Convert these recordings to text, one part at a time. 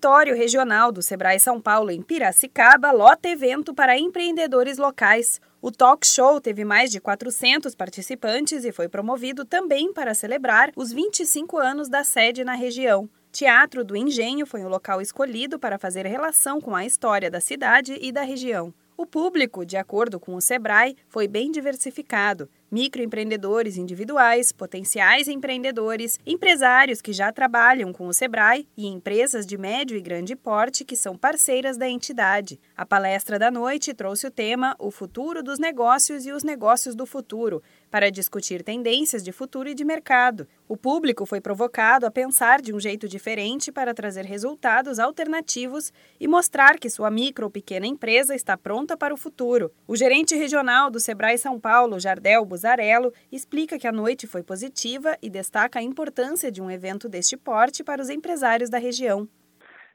Auditório Regional do Sebrae São Paulo, em Piracicaba, lota evento para empreendedores locais. O talk show teve mais de 400 participantes e foi promovido também para celebrar os 25 anos da sede na região. Teatro do Engenho foi o local escolhido para fazer relação com a história da cidade e da região. O público, de acordo com o Sebrae, foi bem diversificado. Microempreendedores individuais, potenciais empreendedores, empresários que já trabalham com o Sebrae e empresas de médio e grande porte que são parceiras da entidade. A palestra da noite trouxe o tema O Futuro dos Negócios e os Negócios do Futuro, para discutir tendências de futuro e de mercado. O público foi provocado a pensar de um jeito diferente para trazer resultados alternativos e mostrar que sua micro ou pequena empresa está pronta para o futuro. O gerente regional do Sebrae São Paulo, Jardel Buzarello, explica que a noite foi positiva e destaca a importância de um evento deste porte para os empresários da região.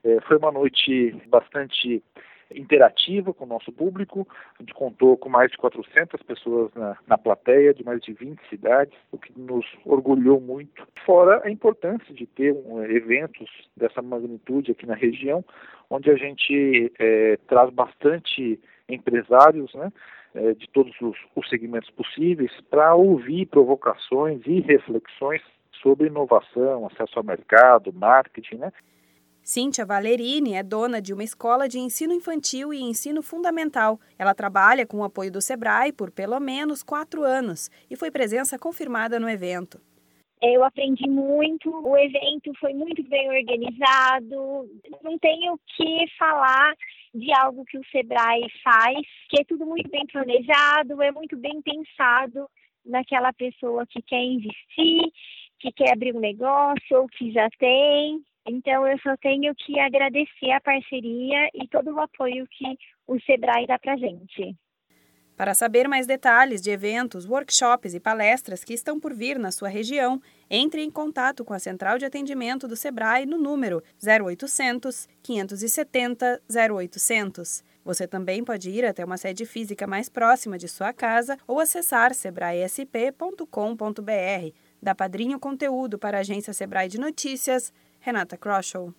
É, foi uma noite bastante interativa com o nosso público. A gente contou com mais de 400 pessoas na, na plateia, de mais de 20 cidades, o que nos orgulhou muito. Fora a importância de ter um, eventos dessa magnitude aqui na região, onde a gente é, traz bastante empresários, né, é, de todos os, os segmentos possíveis, para ouvir provocações e reflexões sobre inovação, acesso ao mercado, marketing, né? Cíntia Valerini é dona de uma escola de ensino infantil e ensino fundamental. Ela trabalha com o apoio do Sebrae por pelo menos quatro anos e foi presença confirmada no evento. Eu aprendi muito, o evento foi muito bem organizado. Não tenho que falar de algo que o Sebrae faz, que é tudo muito bem planejado, é muito bem pensado naquela pessoa que quer investir, que quer abrir um negócio ou que já tem. Então, eu só tenho que agradecer a parceria e todo o apoio que o Sebrae dá para gente. Para saber mais detalhes de eventos, workshops e palestras que estão por vir na sua região, entre em contato com a Central de Atendimento do Sebrae no número 0800 570 0800. Você também pode ir até uma sede física mais próxima de sua casa ou acessar sebraesp.com.br. Da Padrinho Conteúdo para a agência Sebrae de Notícias, Renata Kroschel.